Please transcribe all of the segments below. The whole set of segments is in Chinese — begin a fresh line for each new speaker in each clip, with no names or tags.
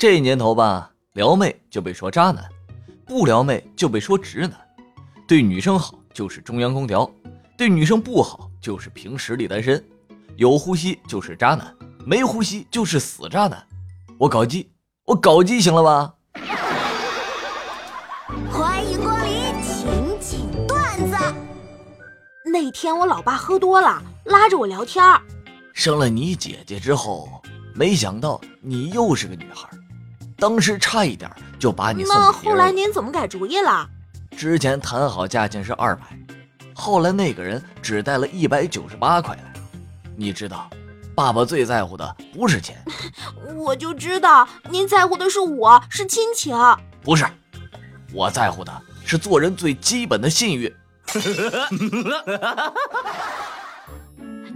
这年头吧，撩妹就被说渣男，不撩妹就被说直男。对女生好就是中央空调，对女生不好就是凭实力单身。有呼吸就是渣男，没呼吸就是死渣男。我搞基，我搞基行了吧？
欢迎光临情景段子。
那天我老爸喝多了，拉着我聊天儿。
生了你姐姐之后，没想到你又是个女孩，当时差一点就把你送
那后来。您怎么改主意了？
之前谈好价钱是二百，后来那个人只带了一百九十八块来。你知道，爸爸最在乎的不是钱，
我就知道您在乎的是我，是亲情。
不是，我在乎的是做人最基本的信誉。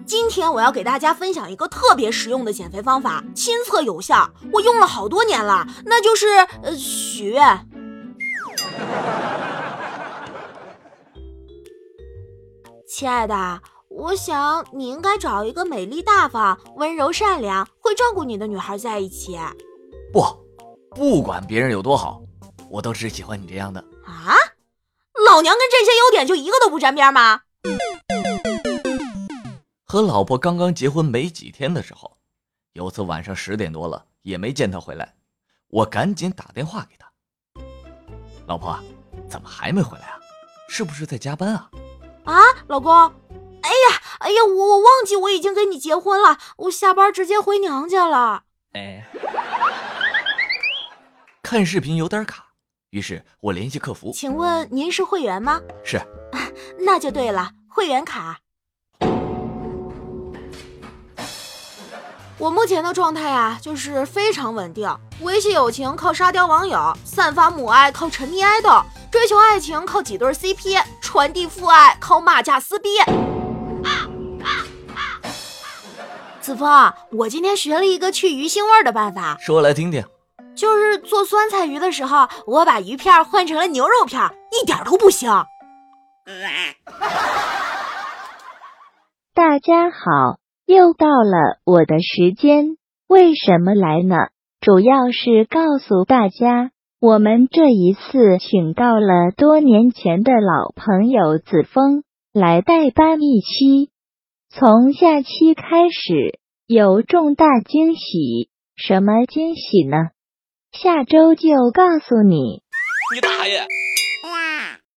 今天我要给大家分享一个特别实用的减肥方法，亲测有效，我用了好多年了，那就是呃许愿。亲爱的，我想你应该找一个美丽大方、温柔善良、会照顾你的女孩在一起。
不，不管别人有多好，我都只喜欢你这样的。
啊？老娘跟这些优点就一个都不沾边吗？
和老婆刚刚结婚没几天的时候，有次晚上十点多了也没见他回来，我赶紧打电话给他。老婆，怎么还没回来啊？是不是在加班啊？
啊，老公，哎呀，哎呀，我我忘记我已经跟你结婚了，我下班直接回娘家了。
哎，看视频有点卡，于是我联系客服。
请问您是会员吗？
是，
那就对了，会员卡。我目前的状态啊，就是非常稳定，维系友情靠沙雕网友，散发母爱靠沉迷爱豆，追求爱情靠几对 CP，传递父爱靠骂架撕逼。子枫，我今天学了一个去鱼腥味儿的办法，
说来听听。
就是做酸菜鱼的时候，我把鱼片换成了牛肉片，一点都不腥。
大家好，又到了我的时间。为什么来呢？主要是告诉大家，我们这一次请到了多年前的老朋友子枫来代班一期。从下期开始有重大惊喜，什么惊喜呢？下周就告诉你。
你大爷！